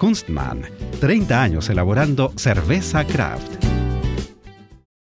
Kunstmann, 30 años elaborando cerveza craft.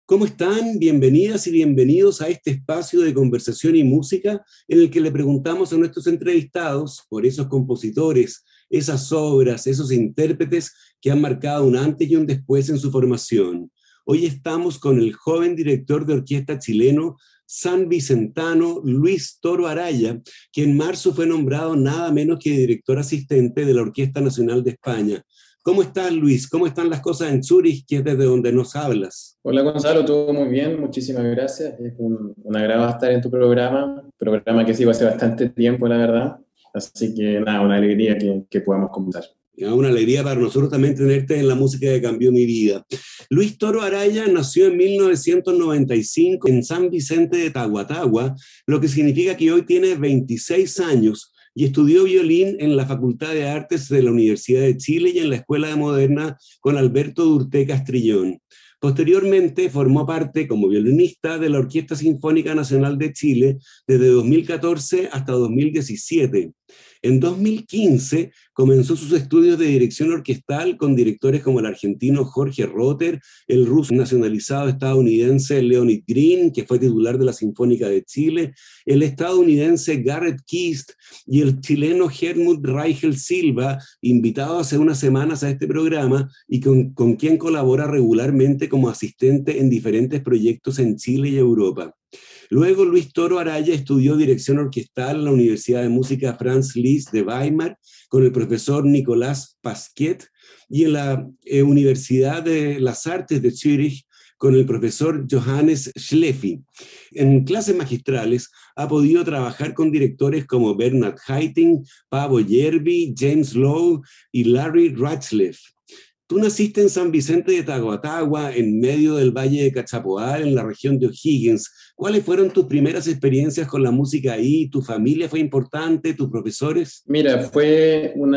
¿Cómo están? Bienvenidas y bienvenidos a este espacio de conversación y música en el que le preguntamos a nuestros entrevistados por esos compositores, esas obras, esos intérpretes que han marcado un antes y un después en su formación. Hoy estamos con el joven director de orquesta chileno San Vicentano Luis Toro Araya, que en marzo fue nombrado nada menos que director asistente de la Orquesta Nacional de España. ¿Cómo estás, Luis? ¿Cómo están las cosas en Zurich, que es desde donde nos hablas? Hola, Gonzalo, todo muy bien, muchísimas gracias. Es un, un agrado estar en tu programa, programa que sigo hace bastante tiempo, la verdad. Así que nada, una alegría que, que podamos conversar. Una alegría para nosotros también tenerte en la música que cambió mi vida. Luis Toro Araya nació en 1995 en San Vicente de Tahuatahua, lo que significa que hoy tiene 26 años y estudió violín en la Facultad de Artes de la Universidad de Chile y en la Escuela de Moderna con Alberto Durté Castrillón. Posteriormente formó parte como violinista de la Orquesta Sinfónica Nacional de Chile desde 2014 hasta 2017. En 2015 comenzó sus estudios de dirección orquestal con directores como el argentino Jorge Rotter, el ruso nacionalizado estadounidense Leonid Green, que fue titular de la Sinfónica de Chile, el estadounidense Garrett Kist y el chileno Helmut Reichel Silva, invitado hace unas semanas a este programa y con, con quien colabora regularmente como asistente en diferentes proyectos en Chile y Europa. Luego Luis Toro Araya estudió dirección orquestal en la Universidad de Música Franz Liszt de Weimar con el profesor Nicolás Pasquet y en la eh, Universidad de las Artes de Zurich con el profesor Johannes Schleffi. En clases magistrales ha podido trabajar con directores como Bernard Haitink, Pavo Yerby, James Lowe y Larry Ratcliffe. Tú naciste en San Vicente de Taguatagua, en medio del Valle de Cachapoal, en la región de O'Higgins. ¿Cuáles fueron tus primeras experiencias con la música ahí? ¿Tu familia fue importante? ¿Tus profesores? Mira, fue un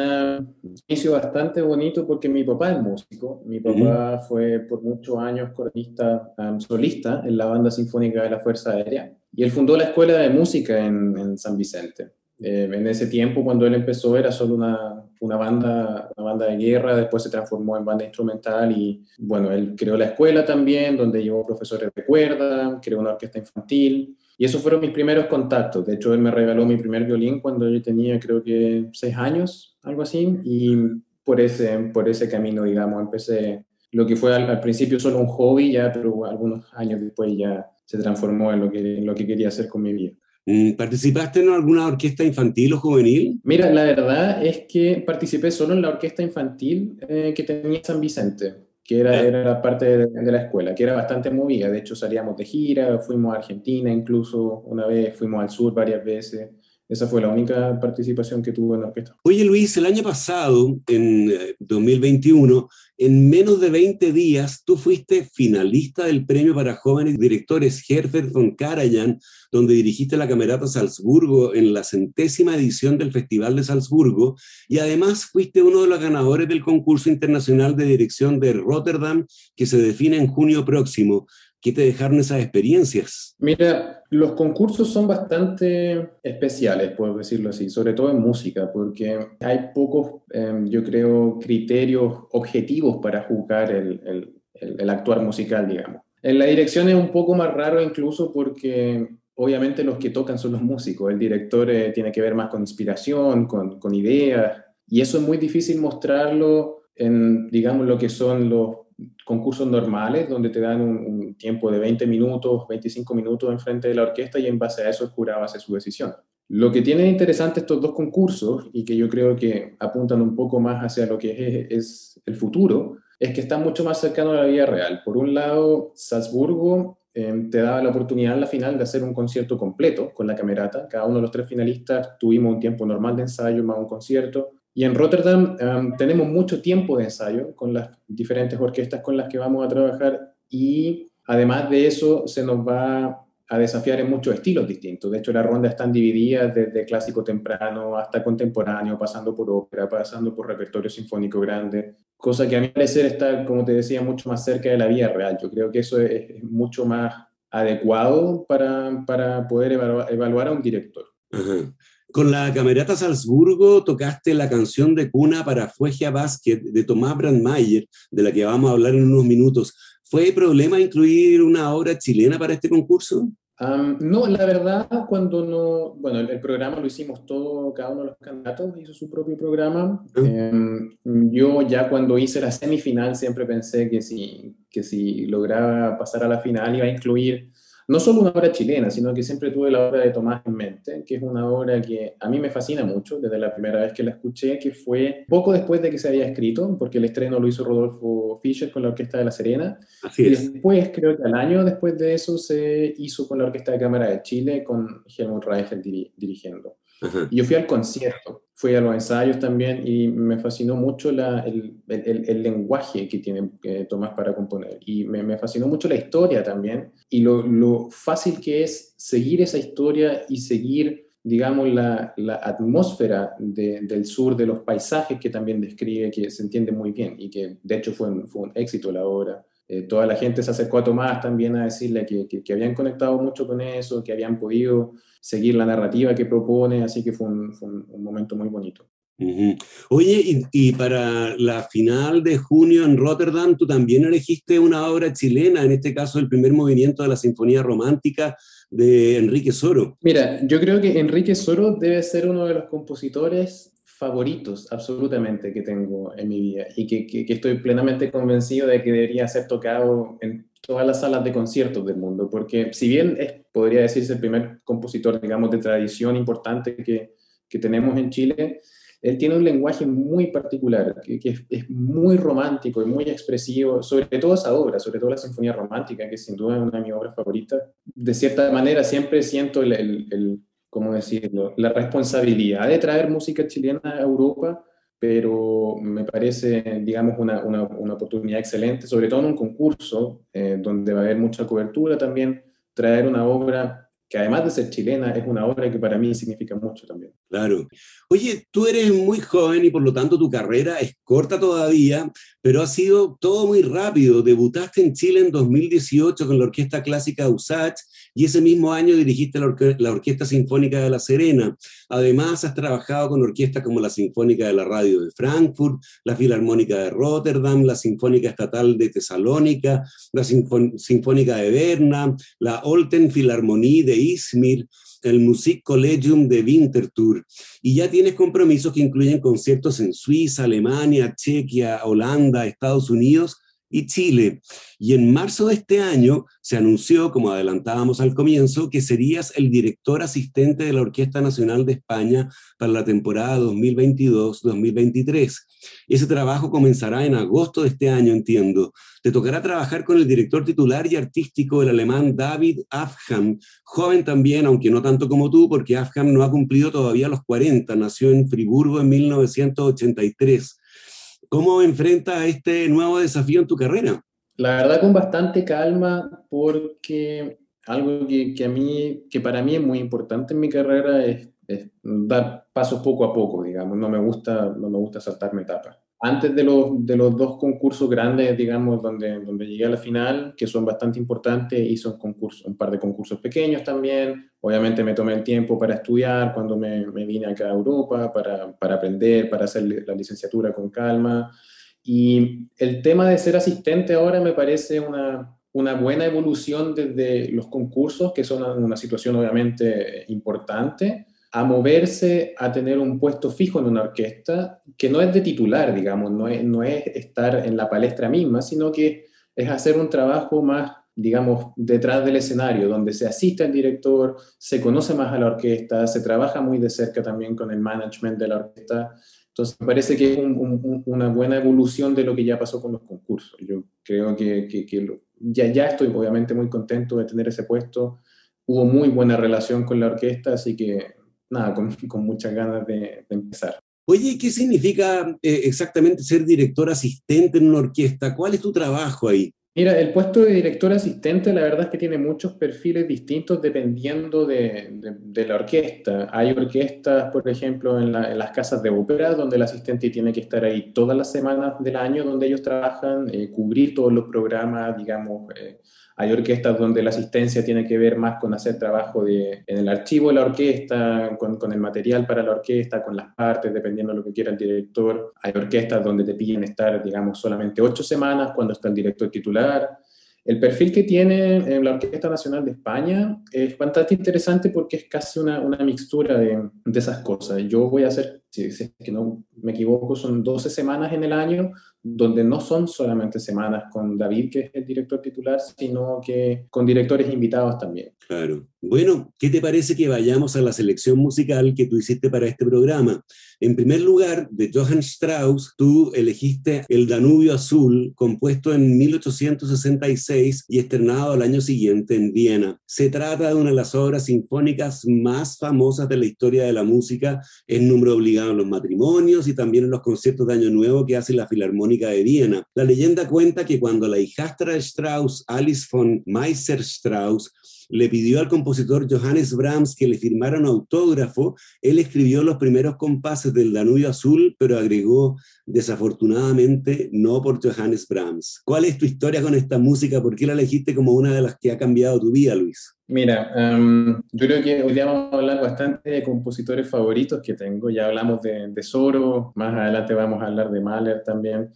inicio bastante bonito porque mi papá es músico. Mi papá fue por muchos años coronista um, solista en la banda sinfónica de la Fuerza Aérea. Y él fundó la escuela de música en, en San Vicente. Eh, en ese tiempo, cuando él empezó, era solo una, una, banda, una banda de guerra, después se transformó en banda instrumental y, bueno, él creó la escuela también, donde llevó profesores de cuerda, creó una orquesta infantil. Y esos fueron mis primeros contactos. De hecho, él me regaló mi primer violín cuando yo tenía, creo que, seis años, algo así. Y por ese, por ese camino, digamos, empecé lo que fue al, al principio solo un hobby, ya, pero algunos años después ya se transformó en lo que, en lo que quería hacer con mi vida. Mm, ¿Participaste en alguna orquesta infantil o juvenil? Mira, la verdad es que participé solo en la orquesta infantil eh, que tenía San Vicente, que era, era la parte de, de, la escuela, que era bastante movida. De hecho, salíamos de gira, fuimos a Argentina incluso una vez, fuimos al sur varias veces. Esa fue la única participación que tuve en la orquesta. Oye Luis, el año pasado, en 2021, eh, en menos de 20 días, tú fuiste finalista del premio para jóvenes directores Herbert von Karajan, donde dirigiste la Camerata Salzburgo en la centésima edición del Festival de Salzburgo, y además fuiste uno de los ganadores del concurso internacional de dirección de Rotterdam, que se define en junio próximo. ¿Qué te esas experiencias? Mira, los concursos son bastante especiales, puedo decirlo así, sobre todo en música, porque hay pocos, eh, yo creo, criterios objetivos para juzgar el, el, actuar musical, digamos. En la dirección es un poco más raro incluso porque obviamente los que tocan son los músicos, el director eh, tiene que ver más con inspiración, con, con ideas, y eso es muy difícil mostrarlo en, digamos, lo que son los concursos normales donde te dan un, tiempo de 20 minutos, 25 minutos enfrente de la orquesta y en base a eso el jurado hace su decisión. Lo que tienen interesante estos dos concursos y que yo creo que apuntan un poco más hacia lo que es, el futuro, es que están mucho más cercanos a la vida real. Por un lado, Salzburgo eh, te daba la oportunidad en la final de hacer un concierto completo con la camerata. Cada uno de los tres finalistas tuvimos un tiempo normal de ensayo más un concierto. Y en Rotterdam em, tenemos mucho tiempo de ensayo con las diferentes orquestas con las que vamos a trabajar y además de eso se nos va a desafiar en muchos estilos distintos. De hecho, las rondas están divididas desde clásico temprano hasta contemporáneo, pasando por ópera, pasando por repertorio sinfónico grande, cosa que a mi parecer está, como te decía, mucho más cerca de la vida real. Yo creo que eso es, mucho más adecuado para, para poder evaluar, a un director. Con la Camerata Salzburgo tocaste la canción de cuna para Fuegia Basket de Tomás Brandmeier, de la que vamos a hablar en unos minutos. ¿Fue problema incluir una obra chilena para este concurso? no, la verdad, cuando no, bueno, el, programa lo hicimos todo, cada uno de los candidatos hizo su propio programa. Ah. Em, yo ya cuando hice la semifinal siempre pensé que si, que si lograba pasar a la final iba a incluir no solo una obra chilena, sino que siempre tuve la obra de Tomás en mente, que es una obra que a mí me fascina mucho desde la primera vez que la escuché, que fue poco después de que se había escrito, porque el estreno lo hizo Rodolfo Fischer con la Orquesta de La Serena. Así y después, creo que al año después de eso, se hizo con la Orquesta de Cámara de Chile, con Helmut Reichel dirigiendo. Y yo fui al concierto, fui a los ensayos también y me fascinó mucho la, el, el, el, lenguaje que tiene eh, Tomás para componer. Y me, me, fascinó mucho la historia también y lo, lo fácil que es seguir esa historia y seguir digamos, la, la atmósfera del sur, de los paisajes que también describe, que se entiende muy bien y que de hecho fue un, fue un éxito la obra. Eh, toda la gente se acercó a Tomás también a decirle que, que, que, habían conectado mucho con eso, que habían podido seguir la narrativa que propone, así que fue un, un, momento muy bonito. Oye, y, y, para la final de junio en Rotterdam, tú también elegiste una obra chilena, en este caso el primer movimiento de la Sinfonía Romántica de Enrique Soro. Mira, yo creo que Enrique Soro debe ser uno de los compositores favoritos absolutamente que tengo en mi vida y que, que, que estoy plenamente convencido de que debería ser tocado en todas las salas de conciertos del mundo, porque si bien es, podría decirse el primer compositor, digamos, de tradición importante que, que tenemos en Chile, él tiene un lenguaje muy particular, que, que es, muy romántico y muy expresivo, sobre todo esa obra, sobre todo la Sinfonía Romántica, que sin duda es una de mis obras favoritas. De cierta manera siempre siento el, el, el ¿cómo decirlo?, la responsabilidad de traer música chilena a Europa pero me parece, digamos, una, una, una, oportunidad excelente, sobre todo en un concurso eh, donde va a haber mucha cobertura también, traer una obra que además de ser chilena, es una obra que para mí significa mucho también. Claro. Oye, tú eres muy joven y por lo tanto tu carrera es corta todavía, pero ha sido todo muy rápido. Debutaste en Chile en 2018 con la Orquesta Clásica USACH y ese mismo año dirigiste la, Orquesta Sinfónica de La Serena. Además, has trabajado con orquestas como la Sinfónica de la Radio de Frankfurt, la Filarmónica de Rotterdam, la Sinfónica Estatal de Tesalónica, la Sinfónica de Berna, la Olten Philharmonie de Izmir, el Musikkollegium de Winterthur. Y ya tienes compromisos que incluyen conciertos en Suiza, Alemania, Chequia, Holanda, Estados Unidos y Chile. Y en marzo de este año se anunció, como adelantábamos al comienzo, que serías el director asistente de la Orquesta Nacional de España para la temporada 2022-2023. Ese trabajo comenzará en agosto de este año, entiendo. Te tocará trabajar con el director titular y artístico, el alemán David Afham, joven también, aunque no tanto como tú, porque Afham no ha cumplido todavía los 40, nació en Friburgo en 1983. ¿Cómo enfrentas este nuevo desafío en tu carrera? La verdad con bastante calma porque algo que, a mí, que para mí es muy importante en mi carrera es, es, dar pasos poco a poco, digamos. No me gusta, no me gusta saltarme etapas antes de los, de los dos concursos grandes, digamos, donde, donde llegué a la final, que son bastante importantes, hice un, par de concursos pequeños también. Obviamente me tomé el tiempo para estudiar cuando me, me vine acá a Europa, para, para, aprender, para hacer la licenciatura con calma. Y el tema de ser asistente ahora me parece una, una buena evolución desde los concursos, que son una situación obviamente importante, a moverse a tener un puesto fijo en una orquesta que no es de titular, digamos, no es, no es estar en la palestra misma, sino que es hacer un trabajo más, digamos, detrás del escenario, donde se asiste al director, se conoce más a la orquesta, se trabaja muy de cerca también con el management de la orquesta. Entonces, me parece que es una buena evolución de lo que ya pasó con los concursos. Yo creo que, que, ya, ya estoy obviamente muy contento de tener ese puesto. Hubo muy buena relación con la orquesta, así que nada, con, con muchas ganas de, empezar. Oye, ¿qué significa eh, exactamente ser director asistente en una orquesta? ¿Cuál es tu trabajo ahí? Mira, el puesto de director asistente la verdad es que tiene muchos perfiles distintos dependiendo de, de, la orquesta. Hay orquestas, por ejemplo, en, las casas de ópera, donde el asistente tiene que estar ahí todas las semanas del año donde ellos trabajan, eh, cubrir todos los programas, digamos, eh, hay orquestas donde la asistencia tiene que ver más con hacer trabajo de, en el archivo de la orquesta, con, con, el material para la orquesta, con las partes, dependiendo de lo que quiera el director. Hay orquestas donde te piden estar, digamos, solamente ocho semanas cuando está el director titular. El perfil que tiene en la Orquesta Nacional de España es bastante interesante porque es casi una, una mixtura de, de, esas cosas. Yo voy a hacer, si, es que no me equivoco, son 12 semanas en el año donde no son solamente semanas con David, que es el director titular, sino que con directores invitados también. Claro. Bueno, ¿qué te parece que vayamos a la selección musical que tú hiciste para este programa? En primer lugar, de Johann Strauss, tú elegiste El Danubio Azul, compuesto en 1866 y estrenado al año siguiente en Viena. Se trata de una de las obras sinfónicas más famosas de la historia de la música, es número obligado en los matrimonios y también en los conciertos de Año Nuevo que hace la Filarmónica de Viena. La leyenda cuenta que cuando la hijastra de Strauss, Alice von Meiser-Strauss, le pidió al compositor Johannes Brahms que le firmara un autógrafo, él escribió los primeros compases del Danubio Azul, pero agregó, desafortunadamente, no por Johannes Brahms. ¿Cuál es tu historia con esta música? ¿Por qué la elegiste como una de las que ha cambiado tu vida, Luis? Mira, em, yo creo que hoy día vamos a hablar bastante de compositores favoritos que tengo. Ya hablamos de, de Soro, más adelante vamos a hablar de Mahler también.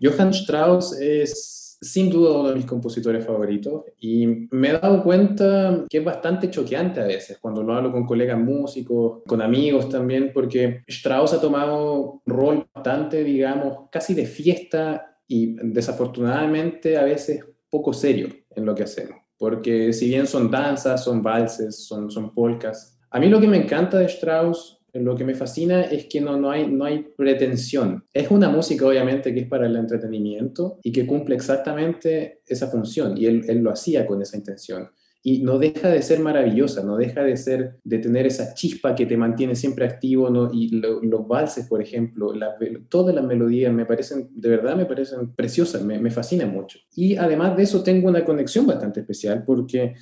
Johann Strauss es sin duda uno de mis compositores favoritos y me he dado cuenta que es bastante choqueante a veces cuando lo hablo con colegas músicos, con amigos también, porque Strauss ha tomado un rol bastante, digamos, casi de fiesta y desafortunadamente a veces poco serio en lo que hacemos porque si bien son danzas, son valses, son, son polcas, a mí lo que me encanta de Strauss, lo que me fascina es que no, no, hay, no hay pretensión. Es una música obviamente que es para el entretenimiento y que cumple exactamente esa función y él, él lo hacía con esa intención y no deja de ser maravillosa, no deja de ser, de tener esa chispa que te mantiene siempre activo, y los valses, por ejemplo, todas las melodías me parecen, de verdad me parecen preciosas, me, me fascinan mucho. Y además de eso tengo una conexión bastante especial porque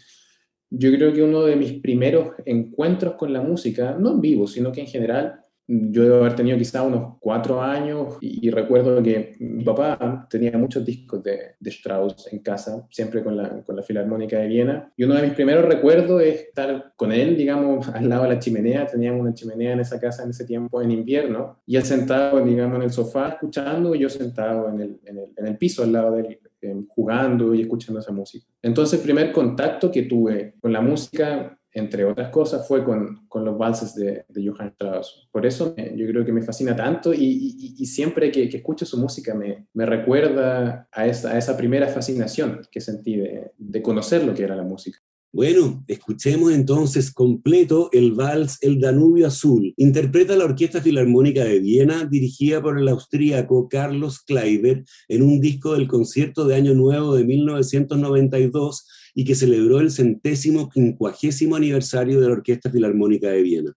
yo creo que uno de mis primeros encuentros con la música, no en vivo, sino que en general, yo debo haber tenido quizá unos cuatro años y, recuerdo que mi papá tenía muchos discos de, de, Strauss en casa, siempre con la, con la Filarmónica de Viena. Y uno de mis primeros recuerdos es estar con él, digamos, al lado de la chimenea. Teníamos una chimenea en esa casa en ese tiempo, en invierno. Y él sentado, digamos, en el sofá escuchando y yo sentado en el, en el, en el piso al lado de eh, jugando y escuchando esa música. Entonces, el primer contacto que tuve con la música entre otras cosas, fue con, con los valses de, de, Johann Strauss. Por eso yo creo que me fascina tanto y, y, siempre que, que, escucho su música me, me recuerda a esa, a esa, primera fascinación que sentí de, de conocer lo que era la música. Bueno, escuchemos entonces completo el vals El Danubio Azul. Interpreta la Orquesta Filarmónica de Viena, dirigida por el austríaco Carlos Kleiber, en un disco del concierto de Año Nuevo de 1992 y que celebró el centésimo quincuagésimo aniversario de la Orquesta Filarmónica de Viena.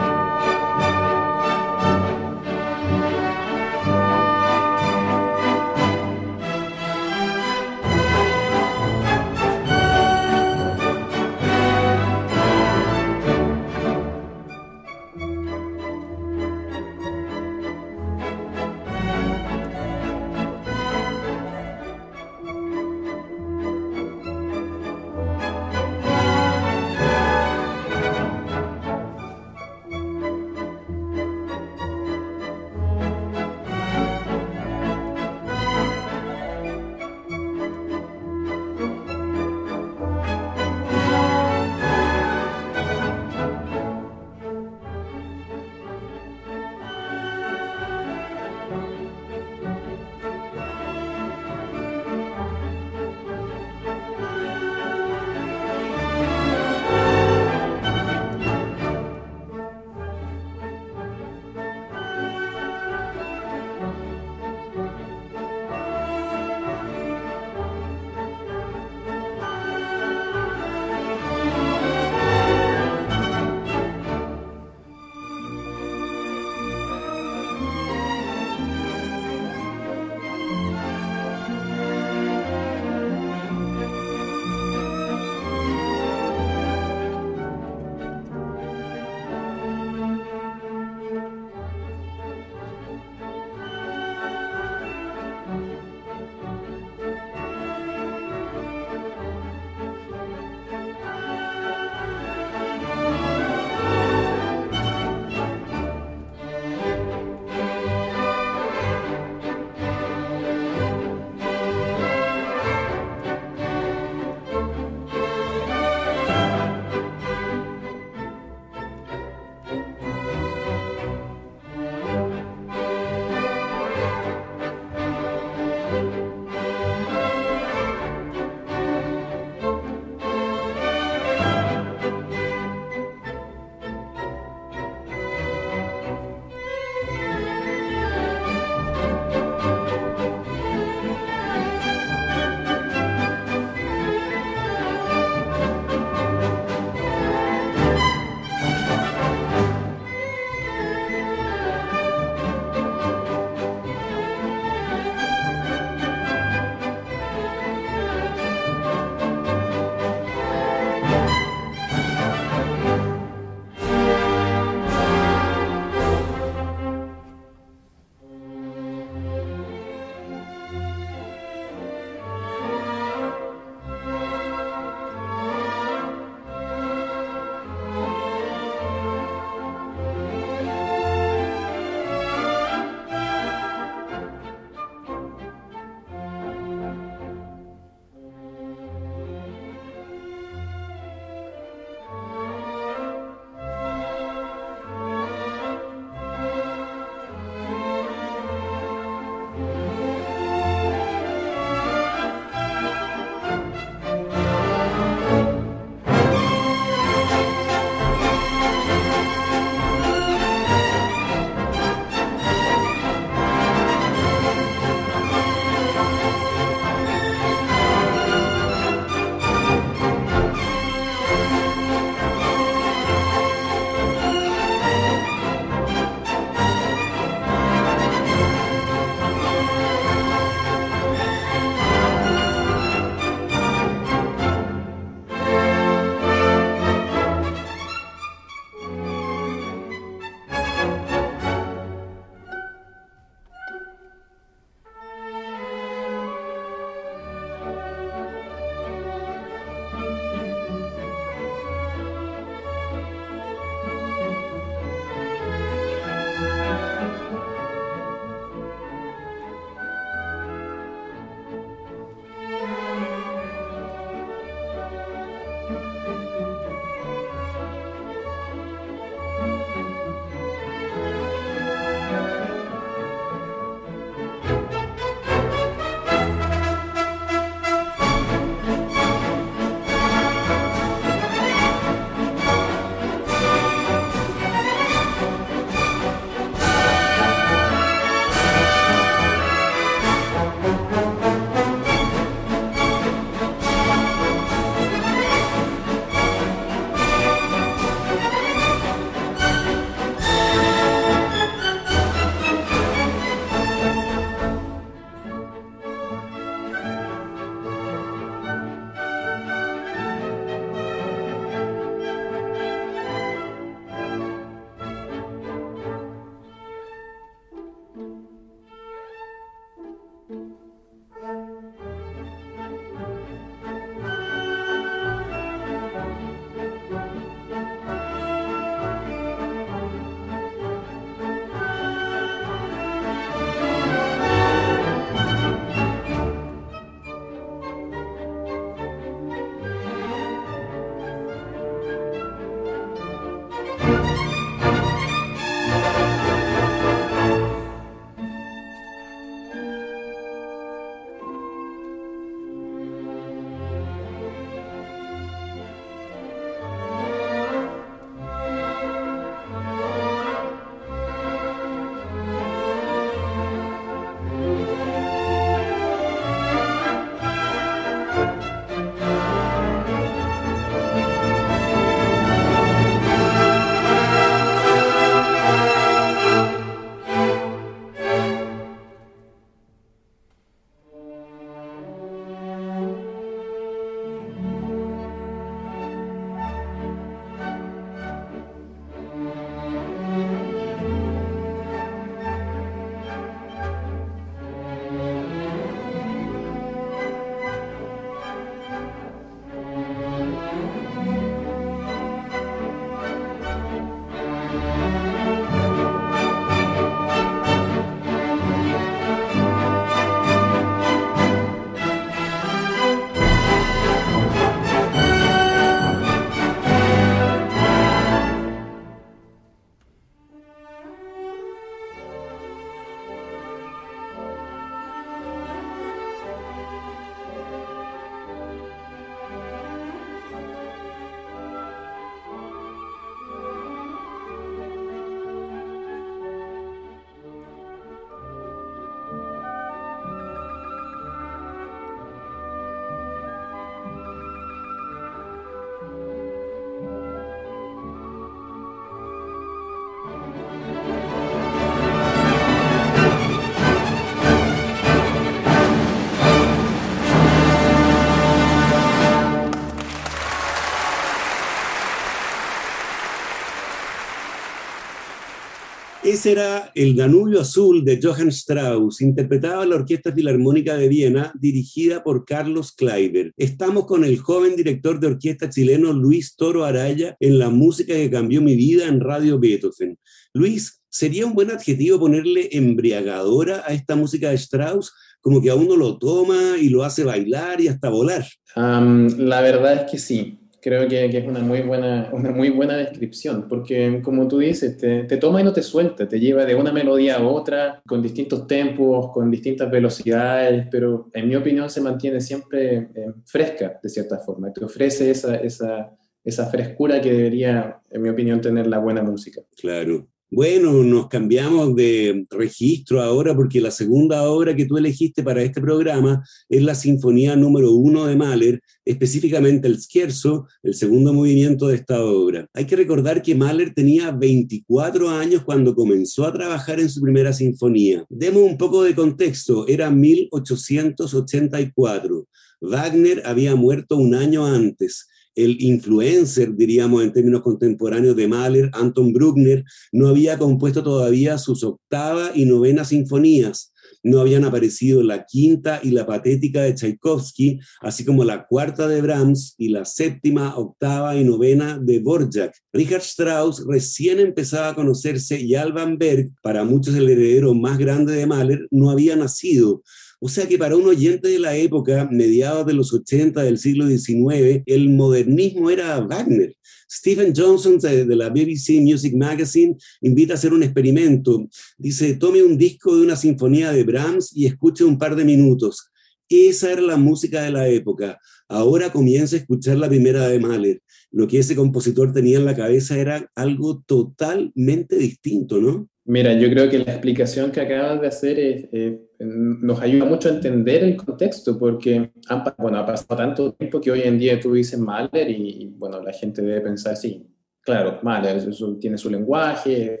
Era El Danubio Azul de Johann Strauss, interpretado la Orquesta Filarmónica de Viena, dirigida por Carlos Kleiber. Estamos con el joven director de orquesta chileno Luis Toro Araya en la música que cambió mi vida en Radio Beethoven. Luis, ¿sería un buen adjetivo ponerle embriagadora a esta música de Strauss? Como que a uno lo toma y lo hace bailar y hasta volar. la verdad es que sí creo que, es una muy, buena, una muy buena descripción, porque como tú dices, te, toma y no te suelta, te lleva de una melodía a otra, con distintos tempos, con distintas velocidades, pero en mi opinión se mantiene siempre eh, fresca, de cierta forma, te ofrece esa, esa, esa frescura que debería, en mi opinión, tener la buena música. Claro. Bueno, nos cambiamos de registro ahora porque la segunda obra que tú elegiste para este programa es la Sinfonía número uno de Mahler, específicamente el Scherzo, el segundo movimiento de esta obra. Hay que recordar que Mahler tenía 24 años cuando comenzó a trabajar en su primera sinfonía. Demos un poco de contexto, era 1884. Wagner había muerto un año antes el influencer, diríamos en términos contemporáneos, de Mahler, Anton Bruckner, no había compuesto todavía sus octava y novena sinfonías. No habían aparecido la quinta y la patética de Tchaikovsky, así como la cuarta de Brahms y la séptima, octava y novena de Borjak. Richard Strauss recién empezaba a conocerse y Alban Berg, para muchos el heredero más grande de Mahler, no había nacido. O sea que para un oyente de la época, mediados de los 80 del siglo XIX, el modernismo era Wagner. Stephen Johnson de, la BBC Music Magazine invita a hacer un experimento. Dice, tome un disco de una sinfonía de Brahms y escuche un par de minutos. Esa era la música de la época. Ahora comienza a escuchar la primera de Mahler. Lo que ese compositor tenía en la cabeza era algo totalmente distinto, ¿no? Mira, yo creo que la explicación que acabas de hacer nos ayuda mucho a entender el contexto, porque bueno, ha pasado tanto tiempo que hoy en día tú dices Mahler y, bueno, la gente debe pensar, sí, claro, Mahler eso tiene su lenguaje,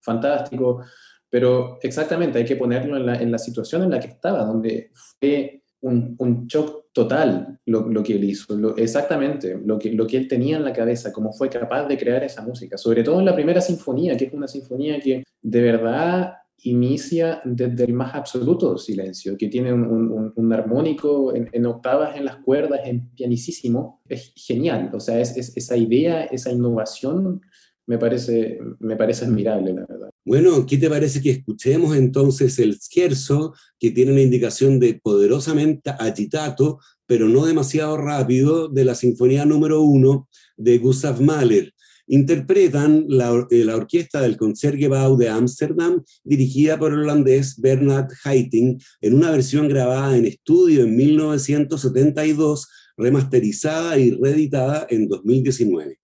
fantástico, pero exactamente hay que ponerlo en la, en la situación en la que estaba, donde fue un, un shock total lo, lo, que él hizo, exactamente lo que, lo que él tenía en la cabeza, cómo fue capaz de crear esa música, sobre todo en la primera sinfonía, que es una sinfonía que de verdad inicia desde el más absoluto silencio, que tiene un, un, armónico en, octavas en las cuerdas, en pianicísimo, es genial, o sea, es, esa idea, esa innovación me parece, me parece admirable, la verdad. Bueno, ¿qué te parece que escuchemos entonces el scherzo, que tiene una indicación de poderosamente agitato, pero no demasiado rápido, de la Sinfonía número uno de Gustav Mahler? Interpretan la, eh, la orquesta del Concertgebouw de Ámsterdam, dirigida por el holandés Bernard Haitink, en una versión grabada en estudio en 1972, remasterizada y reeditada en 2019.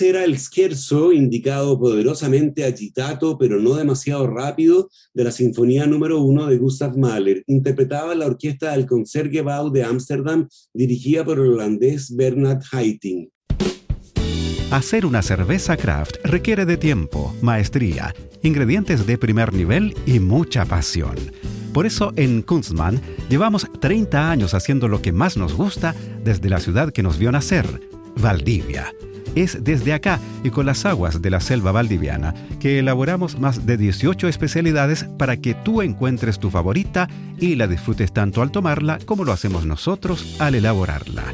Era el scherzo indicado poderosamente agitato, pero no demasiado rápido, de la Sinfonía número 1 de Gustav Mahler. Interpretaba la orquesta del Concertgebouw de Ámsterdam, dirigida por el holandés Bernard Haitink. Hacer una cerveza craft requiere de tiempo, maestría, ingredientes de primer nivel y mucha pasión. Por eso en Kunstmann llevamos 30 años haciendo lo que más nos gusta desde la ciudad que nos vio nacer, Valdivia. Es desde acá y con las aguas de la selva valdiviana que elaboramos más de 18 especialidades para que tú encuentres tu favorita y la disfrutes tanto al tomarla como lo hacemos nosotros al elaborarla.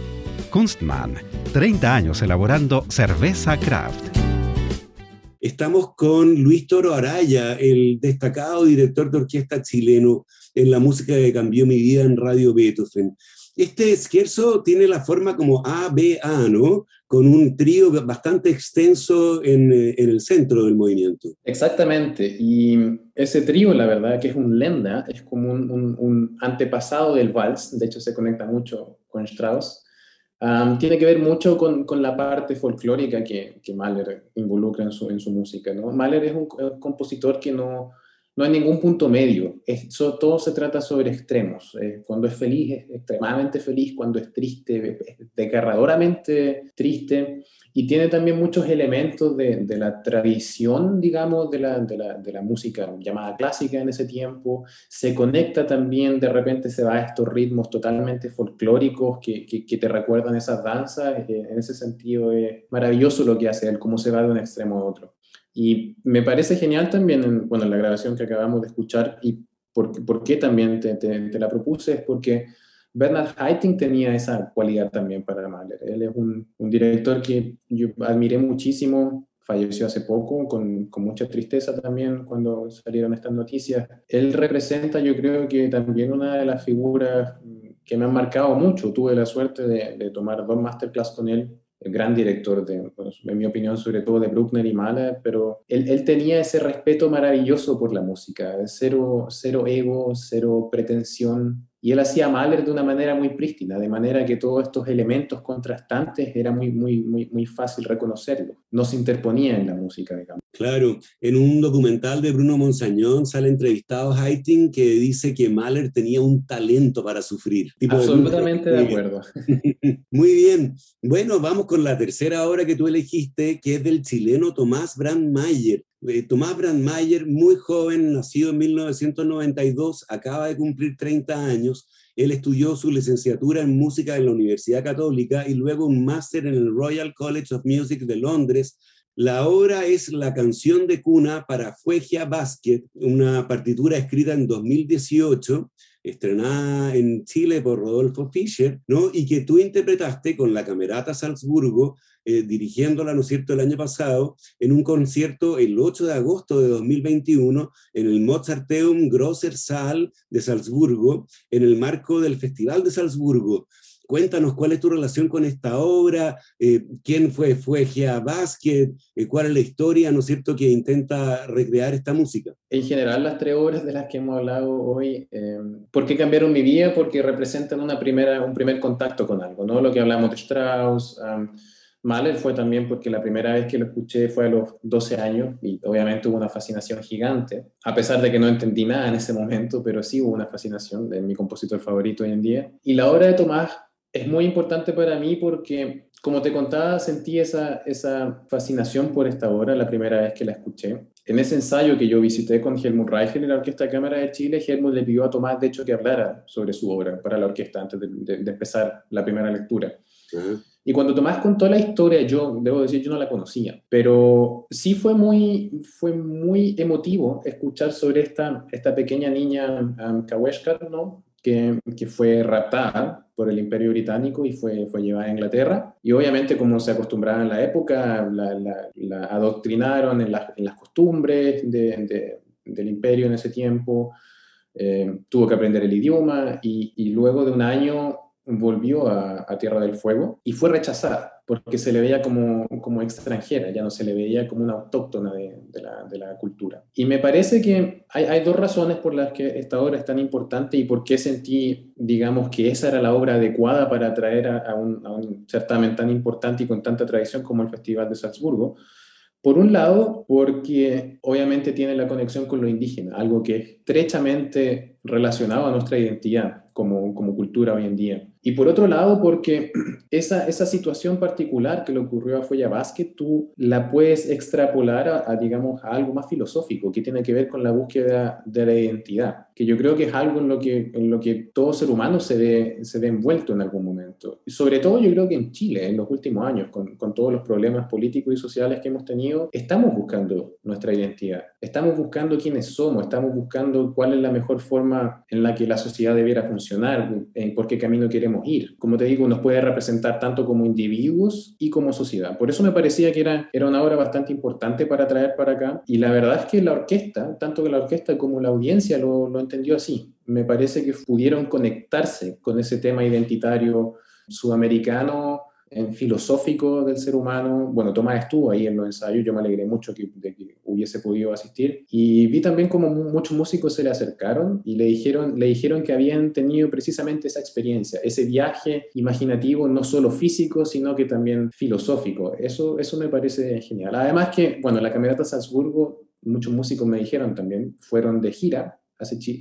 Kunstmann, 30 años elaborando cerveza craft. Estamos con Luis Toro Araya, el destacado director de orquesta chileno en la música que cambió mi vida en Radio Beethoven. Este scherzo tiene la forma como A-B-A, ¿no? Con un trío bastante extenso en, eh, en, el centro del movimiento. Exactamente, y ese trío, la verdad, que es un lenda, es como un, un, un antepasado del vals, de hecho se conecta mucho con Strauss, tiene que ver mucho con, con la parte folclórica que, que, Mahler involucra en su, en su música. ¿no? Mahler es un, compositor que no, no hay ningún punto medio. Eso, todo se trata sobre extremos. Eh, cuando es feliz, es extremadamente feliz. Cuando es triste, es desgarradoramente triste y tiene también muchos elementos de, la tradición, digamos, de la, música llamada clásica en ese tiempo. Se conecta también, de repente se va a estos ritmos totalmente folclóricos que te recuerdan esas danzas. Eh, en ese sentido es maravilloso lo que hace él, cómo se va de un extremo a otro. Y me parece genial también, en, bueno, la grabación que acabamos de escuchar y por, por qué también te, te, te la propuse, es porque Bernard Haitink tenía esa cualidad también para Mahler. Él es un, un director que yo admiré muchísimo, falleció hace poco, con, con, mucha tristeza también cuando salieron estas noticias. Él representa, yo creo que también una de las figuras que me han marcado mucho. Tuve la suerte de, de tomar dos masterclass con él gran director, de, pues, en mi opinión, sobre todo de Bruckner y Mahler, pero él, tenía ese respeto maravilloso por la música, cero, cero ego, cero pretensión, y él hacía Mahler de una manera muy prístina, de manera que todos estos elementos contrastantes era muy, muy, muy, muy fácil reconocerlo. No se interponía en la música, digamos. Claro, en un documental de Bruno Monsañón sale entrevistado Haitink que dice que Mahler tenía un talento para sufrir. Absolutamente de, acuerdo. muy bien. Bueno, vamos con la tercera obra que tú elegiste, que es del chileno Tomás Brandmeier. Eh, Tomás Brandmeier, muy joven, nacido en 1992, acaba de cumplir 30 años. Él estudió su licenciatura en música en la Universidad Católica y luego un máster en el Royal College of Music de Londres. La obra es la canción de cuna para Fuegia Basket, una partitura escrita en 2018 estrenada en Chile por Rodolfo Fischer, ¿no? Y que tú interpretaste con la Camerata Salzburgo, eh, dirigiéndola, ¿no es cierto?, el año pasado, en un concierto el 8 de agosto de 2021 en el Mozarteum Grosser Saal de Salzburgo, en el marco del Festival de Salzburgo. Cuéntanos cuál es tu relación con esta obra, eh, quién fue, fue Gea Basket, eh, cuál es la historia, ¿no es cierto?, que intenta recrear esta música. En general, las tres obras de las que hemos hablado hoy, eh, ¿por qué cambiaron mi vida? Porque representan una primera, un primer contacto con algo, ¿no? Lo que hablamos de Strauss. Um, Mahler fue también porque la primera vez que lo escuché fue a los 12 años y obviamente hubo una fascinación gigante, a pesar de que no entendí nada en ese momento, pero sí hubo una fascinación de mi compositor favorito hoy en día. Y la obra de Tomás es muy importante para mí porque, como te contaba, sentí esa, esa fascinación por esta obra la primera vez que la escuché. En ese ensayo que yo visité con Helmut Reichel en la Orquesta de Cámara de Chile, Helmut le pidió a Tomás, de hecho, que hablara sobre su obra para la orquesta antes de, de, de empezar la primera lectura. Uh -huh. Y cuando Tomás contó la historia, yo debo decir, yo no la conocía, pero sí fue muy, fue muy emotivo escuchar sobre esta, esta pequeña niña um, Kaweshkar, ¿no? Que, fue raptada por el Imperio Británico y fue, fue llevada a Inglaterra. Y obviamente, como se acostumbraba en la época, la, adoctrinaron en, la, en, las costumbres de, de, del imperio en ese tiempo. Eh, tuvo que aprender el idioma y luego de un año volvió a, Tierra del Fuego y fue rechazada porque se le veía como, como extranjera, ya no se le veía como una autóctona de, la, de la, cultura. Y me parece que hay, hay, dos razones por las que esta obra es tan importante y por qué sentí, digamos, que esa era la obra adecuada para atraer a, un, a un certamen tan importante y con tanta tradición como el Festival de Salzburgo. Por un lado, porque obviamente tiene la conexión con lo indígena, algo que es estrechamente relacionado a nuestra identidad como, como cultura hoy en día. Y por otro lado, porque esa, esa situación particular que le ocurrió a Foya Vázquez, tú la puedes extrapolar a, digamos, a algo más filosófico, que tiene que ver con la búsqueda de la identidad, que yo creo que es algo en lo que, en lo que todo ser humano se ve, se ve envuelto en algún momento. Y sobre todo yo creo que en Chile, en los últimos años, con, con todos los problemas políticos y sociales que hemos tenido, estamos buscando nuestra identidad, estamos buscando quiénes somos, estamos buscando cuál es la mejor forma en la que la sociedad debiera funcionar, en por qué camino queremos ir. Como te digo, nos puede representar tanto como individuos y como sociedad. Por eso me parecía que era, era una obra bastante importante para traer para acá. Y la verdad es que la orquesta, tanto que la orquesta como la audiencia lo, lo entendió así. Me parece que pudieron conectarse con ese tema identitario sudamericano en filosófico del ser humano. Bueno, Tomás estuvo ahí en los ensayos, yo me alegré mucho que, de que hubiese podido asistir. Y vi también como muchos músicos se le acercaron y le dijeron, le dijeron que habían tenido precisamente esa experiencia, ese viaje imaginativo, no solo físico, sino que también filosófico. Eso, eso me parece genial. Además que, bueno, la Camerata Salzburgo, muchos músicos me dijeron también, fueron de gira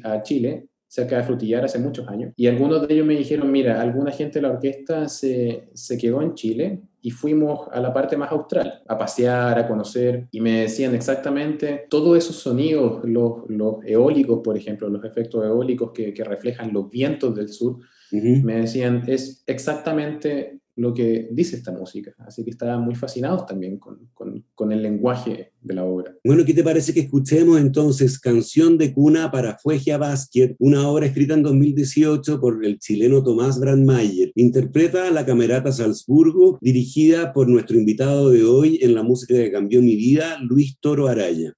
a Chile cerca de Frutillar hace muchos años. Y algunos de ellos me dijeron, mira, alguna gente de la orquesta se, se quedó en Chile y fuimos a la parte más austral, a pasear, a conocer, y me decían exactamente todos esos sonidos, los, los eólicos, por ejemplo, los efectos eólicos que, que reflejan los vientos del sur, me decían, es exactamente lo que dice esta música. Así que estaban muy fascinados también con, con, el lenguaje de la obra. Bueno, ¿qué te parece que escuchemos entonces Canción de Cuna para Fuegia Basket, una obra escrita en 2018 por el chileno Tomás Brandmayer? Interpreta la Camerata Salzburgo, dirigida por nuestro invitado de hoy en la música que cambió mi vida, Luis Toro Araya.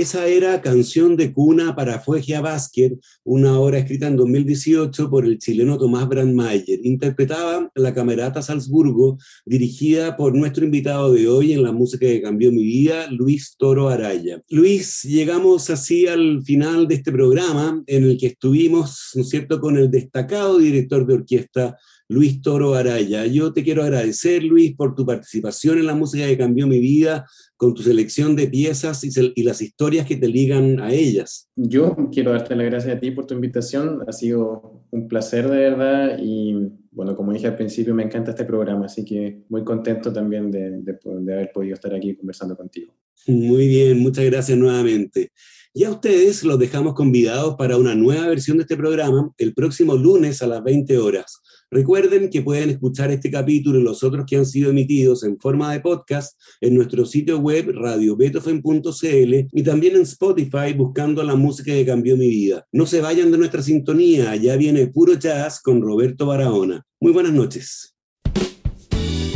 Esa era Canción de Cuna para Fuegia Basket, una obra escrita en 2018 por el chileno Tomás Brandmayer. Interpretaba La Camerata Salzburgo, dirigida por nuestro invitado de hoy en la música que cambió mi vida, Luis Toro Araya. Luis, llegamos así al final de este programa en el que estuvimos, ¿no es cierto?, con el destacado director de orquesta Luis Toro Araya. Yo te quiero agradecer, Luis, por tu participación en la música que cambió mi vida, con tu selección de piezas y, las historias que te ligan a ellas. Yo quiero darte las gracias a ti por tu invitación. Ha sido un placer de verdad y, bueno, como dije al principio, me encanta este programa, así que muy contento también de, de haber podido estar aquí conversando contigo. Muy bien, muchas gracias nuevamente. Y a ustedes los dejamos convidados para una nueva versión de este programa el próximo lunes a las 20 horas. Recuerden que pueden escuchar este capítulo y los otros que han sido emitidos en forma de podcast en nuestro sitio web radiobetofen.cl y también en Spotify buscando la música que cambió mi vida. No se vayan de nuestra sintonía, ya viene puro jazz con Roberto Barahona. Muy buenas noches.